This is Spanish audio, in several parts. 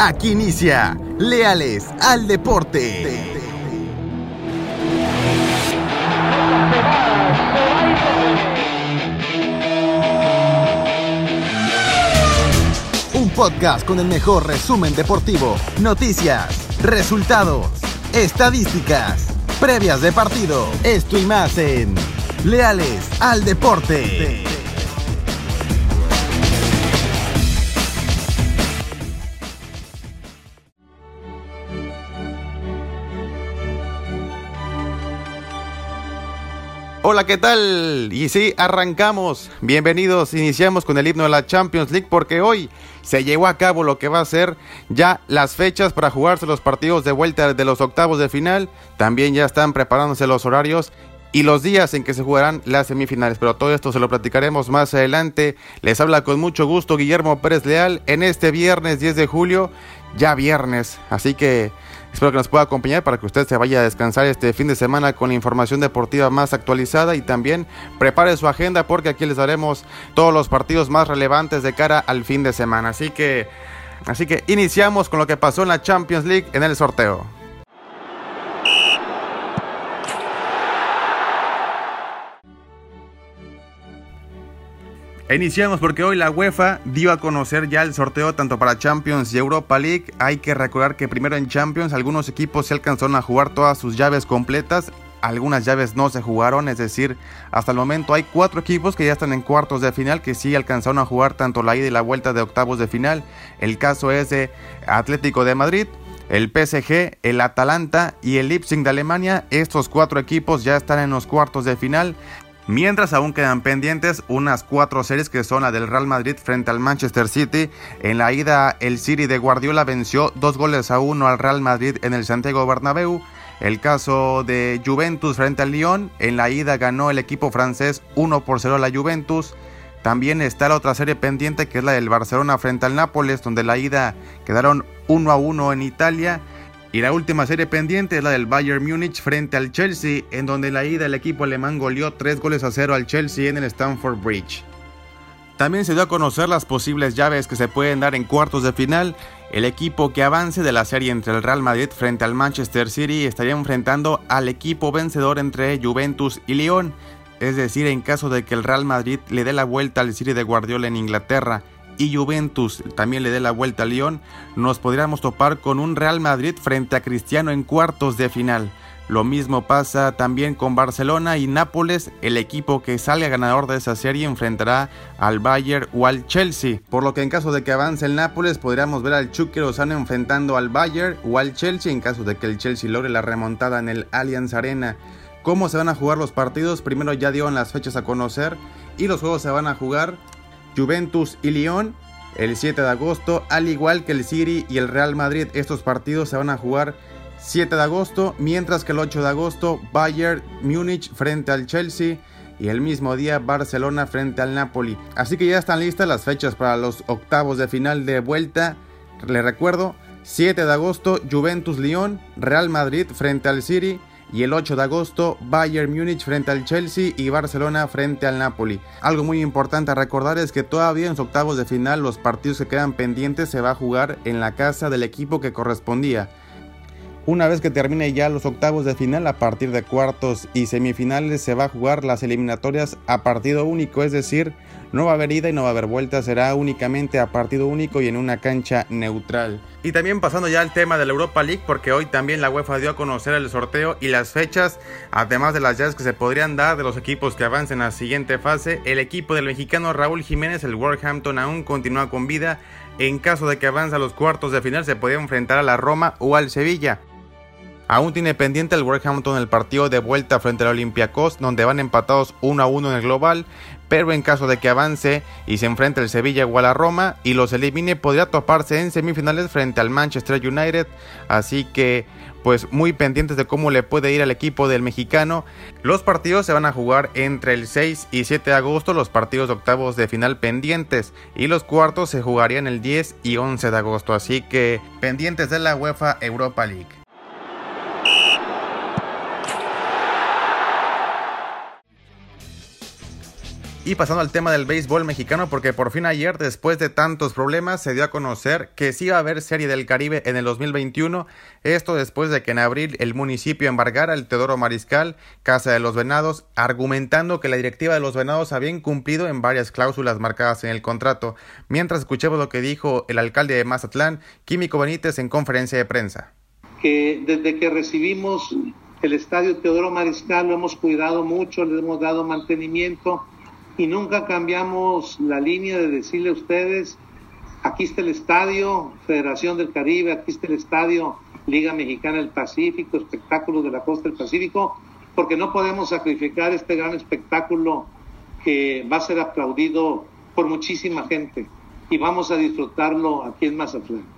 Aquí inicia Leales al Deporte. Un podcast con el mejor resumen deportivo, noticias, resultados, estadísticas, previas de partido, esto y más en Leales al Deporte. Hola, ¿qué tal? Y sí, arrancamos. Bienvenidos. Iniciamos con el himno de la Champions League porque hoy se llevó a cabo lo que va a ser ya las fechas para jugarse los partidos de vuelta de los octavos de final. También ya están preparándose los horarios y los días en que se jugarán las semifinales. Pero todo esto se lo platicaremos más adelante. Les habla con mucho gusto Guillermo Pérez Leal en este viernes 10 de julio. Ya viernes. Así que Espero que nos pueda acompañar para que usted se vaya a descansar este fin de semana con la información deportiva más actualizada y también prepare su agenda porque aquí les daremos todos los partidos más relevantes de cara al fin de semana. Así que, así que iniciamos con lo que pasó en la Champions League en el sorteo. Iniciamos porque hoy la UEFA dio a conocer ya el sorteo tanto para Champions y Europa League. Hay que recordar que primero en Champions algunos equipos se alcanzaron a jugar todas sus llaves completas. Algunas llaves no se jugaron, es decir, hasta el momento hay cuatro equipos que ya están en cuartos de final que sí alcanzaron a jugar tanto la ida y la vuelta de octavos de final. El caso es de Atlético de Madrid, el PSG, el Atalanta y el Leipzig de Alemania. Estos cuatro equipos ya están en los cuartos de final. Mientras aún quedan pendientes unas cuatro series que son la del Real Madrid frente al Manchester City. En la ida el City de Guardiola venció dos goles a uno al Real Madrid en el Santiago Bernabéu. El caso de Juventus frente al Lyon. En la ida ganó el equipo francés 1 por 0 a la Juventus. También está la otra serie pendiente que es la del Barcelona frente al Nápoles, donde la ida quedaron 1 a 1 en Italia. Y la última serie pendiente es la del Bayern Múnich frente al Chelsea, en donde la ida el equipo alemán goleó 3 goles a 0 al Chelsea en el Stamford Bridge. También se dio a conocer las posibles llaves que se pueden dar en cuartos de final. El equipo que avance de la serie entre el Real Madrid frente al Manchester City estaría enfrentando al equipo vencedor entre Juventus y Lyon. Es decir, en caso de que el Real Madrid le dé la vuelta al City de Guardiola en Inglaterra y Juventus también le dé la vuelta a Lyon, nos podríamos topar con un Real Madrid frente a Cristiano en cuartos de final. Lo mismo pasa también con Barcelona y Nápoles, el equipo que salga ganador de esa serie enfrentará al Bayern o al Chelsea, por lo que en caso de que avance el Nápoles podríamos ver al Chucky Lozano enfrentando al Bayern o al Chelsea en caso de que el Chelsea logre la remontada en el Allianz Arena. ¿Cómo se van a jugar los partidos? Primero ya dieron las fechas a conocer y los juegos se van a jugar Juventus y Lyon el 7 de agosto, al igual que el City y el Real Madrid. Estos partidos se van a jugar 7 de agosto, mientras que el 8 de agosto Bayern Múnich frente al Chelsea y el mismo día Barcelona frente al Napoli. Así que ya están listas las fechas para los octavos de final de vuelta. Les recuerdo, 7 de agosto Juventus Lyon, Real Madrid frente al City y el 8 de agosto Bayern Múnich frente al Chelsea y Barcelona frente al Napoli. Algo muy importante a recordar es que todavía en los octavos de final los partidos que quedan pendientes se va a jugar en la casa del equipo que correspondía. Una vez que termine ya los octavos de final, a partir de cuartos y semifinales se va a jugar las eliminatorias a partido único, es decir, no va a haber ida y no va a haber vuelta, será únicamente a partido único y en una cancha neutral. Y también pasando ya al tema de la Europa League, porque hoy también la UEFA dio a conocer el sorteo y las fechas, además de las llaves que se podrían dar de los equipos que avancen a la siguiente fase. El equipo del mexicano Raúl Jiménez, el Wolverhampton, aún continúa con vida. En caso de que avance a los cuartos de final, se podría enfrentar a la Roma o al Sevilla. Aún tiene pendiente el Wolverhampton el partido de vuelta frente al Olympiacos, donde van empatados 1 a 1 en el global, pero en caso de que avance y se enfrente el Sevilla o a Roma y los elimine, podría toparse en semifinales frente al Manchester United. Así que, pues muy pendientes de cómo le puede ir al equipo del mexicano. Los partidos se van a jugar entre el 6 y 7 de agosto, los partidos de octavos de final pendientes, y los cuartos se jugarían el 10 y 11 de agosto. Así que, pendientes de la UEFA Europa League. Y pasando al tema del béisbol mexicano, porque por fin ayer, después de tantos problemas, se dio a conocer que sí iba a haber Serie del Caribe en el 2021. Esto después de que en abril el municipio embargara el Teodoro Mariscal, Casa de los Venados, argumentando que la directiva de los Venados había incumplido en varias cláusulas marcadas en el contrato. Mientras escuchemos lo que dijo el alcalde de Mazatlán, Químico Benítez, en conferencia de prensa. Que desde que recibimos el estadio Teodoro Mariscal lo hemos cuidado mucho, le hemos dado mantenimiento y nunca cambiamos la línea de decirle a ustedes, aquí está el estadio, Federación del Caribe, aquí está el estadio, Liga Mexicana del Pacífico, espectáculos de la costa del Pacífico, porque no podemos sacrificar este gran espectáculo que va a ser aplaudido por muchísima gente y vamos a disfrutarlo aquí en Mazatlán.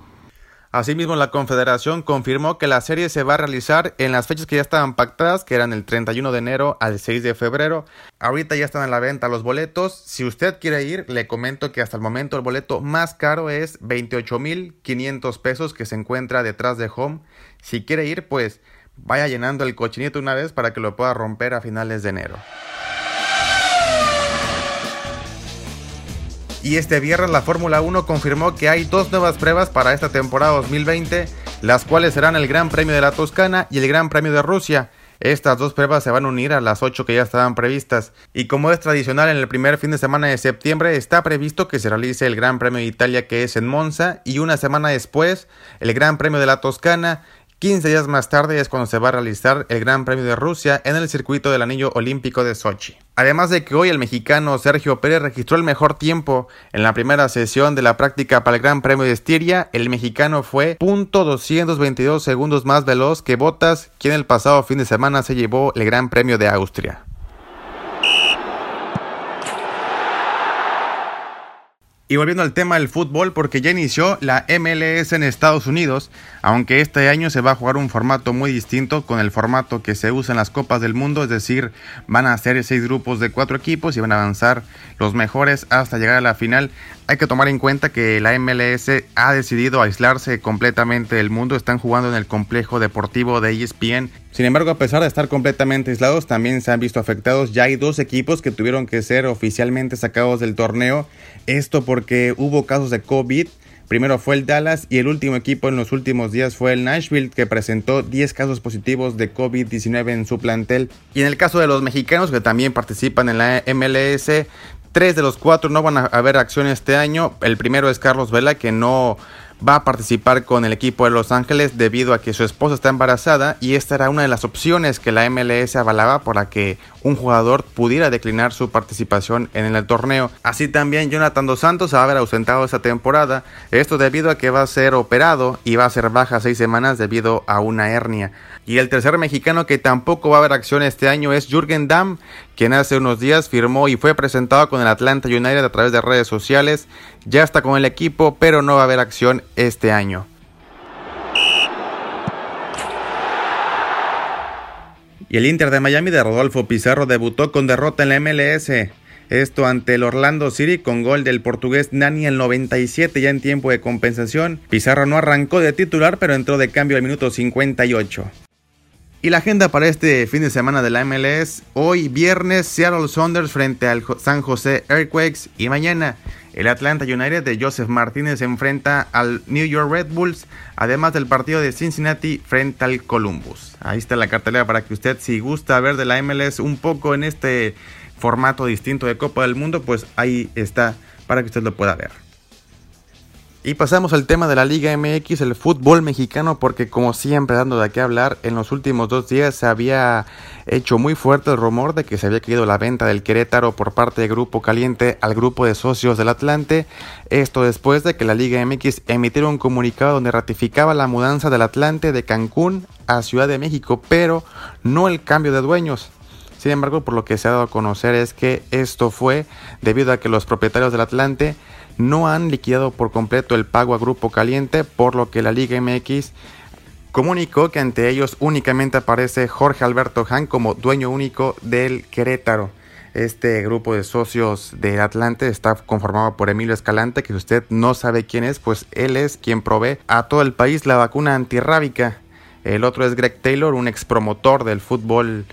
Asimismo, la Confederación confirmó que la serie se va a realizar en las fechas que ya estaban pactadas, que eran el 31 de enero al 6 de febrero. Ahorita ya están a la venta los boletos. Si usted quiere ir, le comento que hasta el momento el boleto más caro es 28.500 pesos que se encuentra detrás de Home. Si quiere ir, pues vaya llenando el cochinito una vez para que lo pueda romper a finales de enero. Y este viernes la Fórmula 1 confirmó que hay dos nuevas pruebas para esta temporada 2020, las cuales serán el Gran Premio de la Toscana y el Gran Premio de Rusia. Estas dos pruebas se van a unir a las ocho que ya estaban previstas. Y como es tradicional en el primer fin de semana de septiembre, está previsto que se realice el Gran Premio de Italia que es en Monza y una semana después el Gran Premio de la Toscana 15 días más tarde es cuando se va a realizar el Gran Premio de Rusia en el circuito del Anillo Olímpico de Sochi. Además de que hoy el mexicano Sergio Pérez registró el mejor tiempo en la primera sesión de la práctica para el Gran Premio de Estiria, el mexicano fue .222 segundos más veloz que Bottas, quien el pasado fin de semana se llevó el Gran Premio de Austria. Y volviendo al tema del fútbol, porque ya inició la MLS en Estados Unidos, aunque este año se va a jugar un formato muy distinto con el formato que se usa en las Copas del Mundo, es decir, van a ser seis grupos de cuatro equipos y van a avanzar los mejores hasta llegar a la final. Hay que tomar en cuenta que la MLS ha decidido aislarse completamente del mundo, están jugando en el complejo deportivo de ESPN sin embargo, a pesar de estar completamente aislados, también se han visto afectados. Ya hay dos equipos que tuvieron que ser oficialmente sacados del torneo. Esto porque hubo casos de COVID. Primero fue el Dallas y el último equipo en los últimos días fue el Nashville que presentó 10 casos positivos de COVID-19 en su plantel. Y en el caso de los mexicanos que también participan en la MLS, tres de los cuatro no van a haber acción este año. El primero es Carlos Vela que no va a participar con el equipo de Los Ángeles debido a que su esposa está embarazada y esta era una de las opciones que la MLS avalaba para que un jugador pudiera declinar su participación en el torneo. Así también Jonathan Dos Santos va a haber ausentado esta temporada, esto debido a que va a ser operado y va a ser baja seis semanas debido a una hernia. Y el tercer mexicano que tampoco va a haber acción este año es Jürgen Damm, quien hace unos días firmó y fue presentado con el Atlanta United a través de redes sociales. Ya está con el equipo, pero no va a haber acción este año. Y el Inter de Miami de Rodolfo Pizarro debutó con derrota en la MLS. Esto ante el Orlando City con gol del portugués Nani el 97 ya en tiempo de compensación. Pizarro no arrancó de titular pero entró de cambio al minuto 58. Y la agenda para este fin de semana de la MLS, hoy viernes Seattle Saunders frente al San José Earthquakes y mañana el Atlanta United de Joseph Martínez enfrenta al New York Red Bulls, además del partido de Cincinnati frente al Columbus. Ahí está la cartelera para que usted, si gusta ver de la MLS un poco en este formato distinto de Copa del Mundo, pues ahí está para que usted lo pueda ver. Y pasamos al tema de la Liga MX, el fútbol mexicano, porque como siempre dando de qué hablar, en los últimos dos días se había hecho muy fuerte el rumor de que se había caído la venta del Querétaro por parte de Grupo Caliente al grupo de socios del Atlante. Esto después de que la Liga MX emitiera un comunicado donde ratificaba la mudanza del Atlante de Cancún a Ciudad de México, pero no el cambio de dueños. Sin embargo, por lo que se ha dado a conocer es que esto fue debido a que los propietarios del Atlante no han liquidado por completo el pago a Grupo Caliente, por lo que la Liga MX comunicó que ante ellos únicamente aparece Jorge Alberto Han como dueño único del Querétaro. Este grupo de socios del Atlante está conformado por Emilio Escalante, que si usted no sabe quién es, pues él es quien provee a todo el país la vacuna antirrábica. El otro es Greg Taylor, un ex promotor del fútbol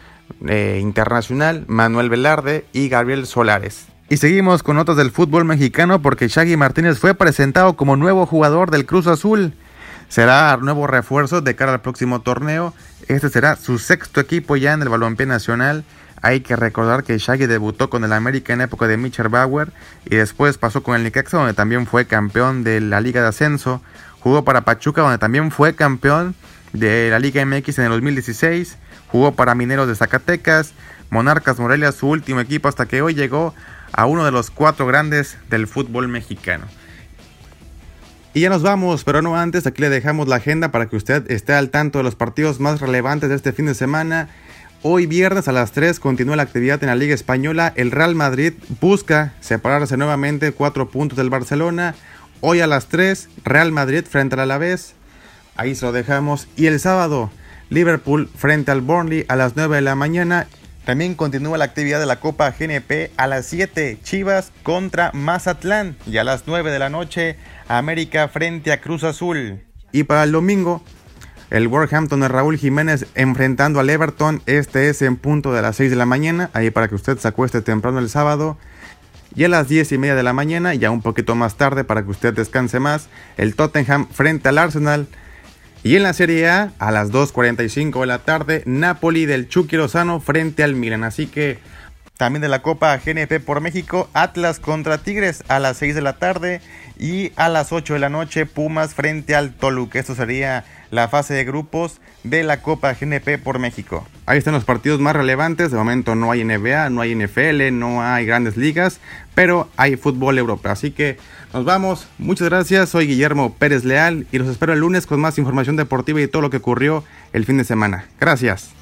eh, internacional, Manuel Velarde y Gabriel Solares. Y seguimos con notas del fútbol mexicano porque Shaggy Martínez fue presentado como nuevo jugador del Cruz Azul. Será nuevo refuerzo de cara al próximo torneo. Este será su sexto equipo ya en el balompié nacional. Hay que recordar que Shaggy debutó con el América en época de Mitchell Bauer y después pasó con el Necaxa donde también fue campeón de la Liga de Ascenso. Jugó para Pachuca donde también fue campeón de la Liga MX en el 2016. Jugó para Mineros de Zacatecas, Monarcas Morelia, su último equipo hasta que hoy llegó a uno de los cuatro grandes del fútbol mexicano. Y ya nos vamos, pero no antes, aquí le dejamos la agenda para que usted esté al tanto de los partidos más relevantes de este fin de semana. Hoy viernes a las 3 continúa la actividad en la Liga Española. El Real Madrid busca separarse nuevamente cuatro puntos del Barcelona. Hoy a las 3, Real Madrid frente al Alavés. Ahí se lo dejamos. Y el sábado, Liverpool frente al Burnley a las 9 de la mañana. También continúa la actividad de la Copa GNP a las 7, Chivas contra Mazatlán. Y a las 9 de la noche, América frente a Cruz Azul. Y para el domingo, el Wolverhampton de Raúl Jiménez enfrentando al Everton. Este es en punto de las 6 de la mañana. Ahí para que usted se acueste temprano el sábado. Y a las 10 y media de la mañana, ya un poquito más tarde para que usted descanse más, el Tottenham frente al Arsenal. Y en la Serie A, a las 2.45 de la tarde, Napoli del Chucky Lozano frente al Milan. Así que también de la Copa GNP por México, Atlas contra Tigres a las 6 de la tarde y a las 8 de la noche Pumas frente al Toluca. Esto sería la fase de grupos de la Copa GNP por México. Ahí están los partidos más relevantes. De momento no hay NBA, no hay NFL, no hay grandes ligas, pero hay fútbol europeo. Así que nos vamos. Muchas gracias. Soy Guillermo Pérez Leal y los espero el lunes con más información deportiva y todo lo que ocurrió el fin de semana. Gracias.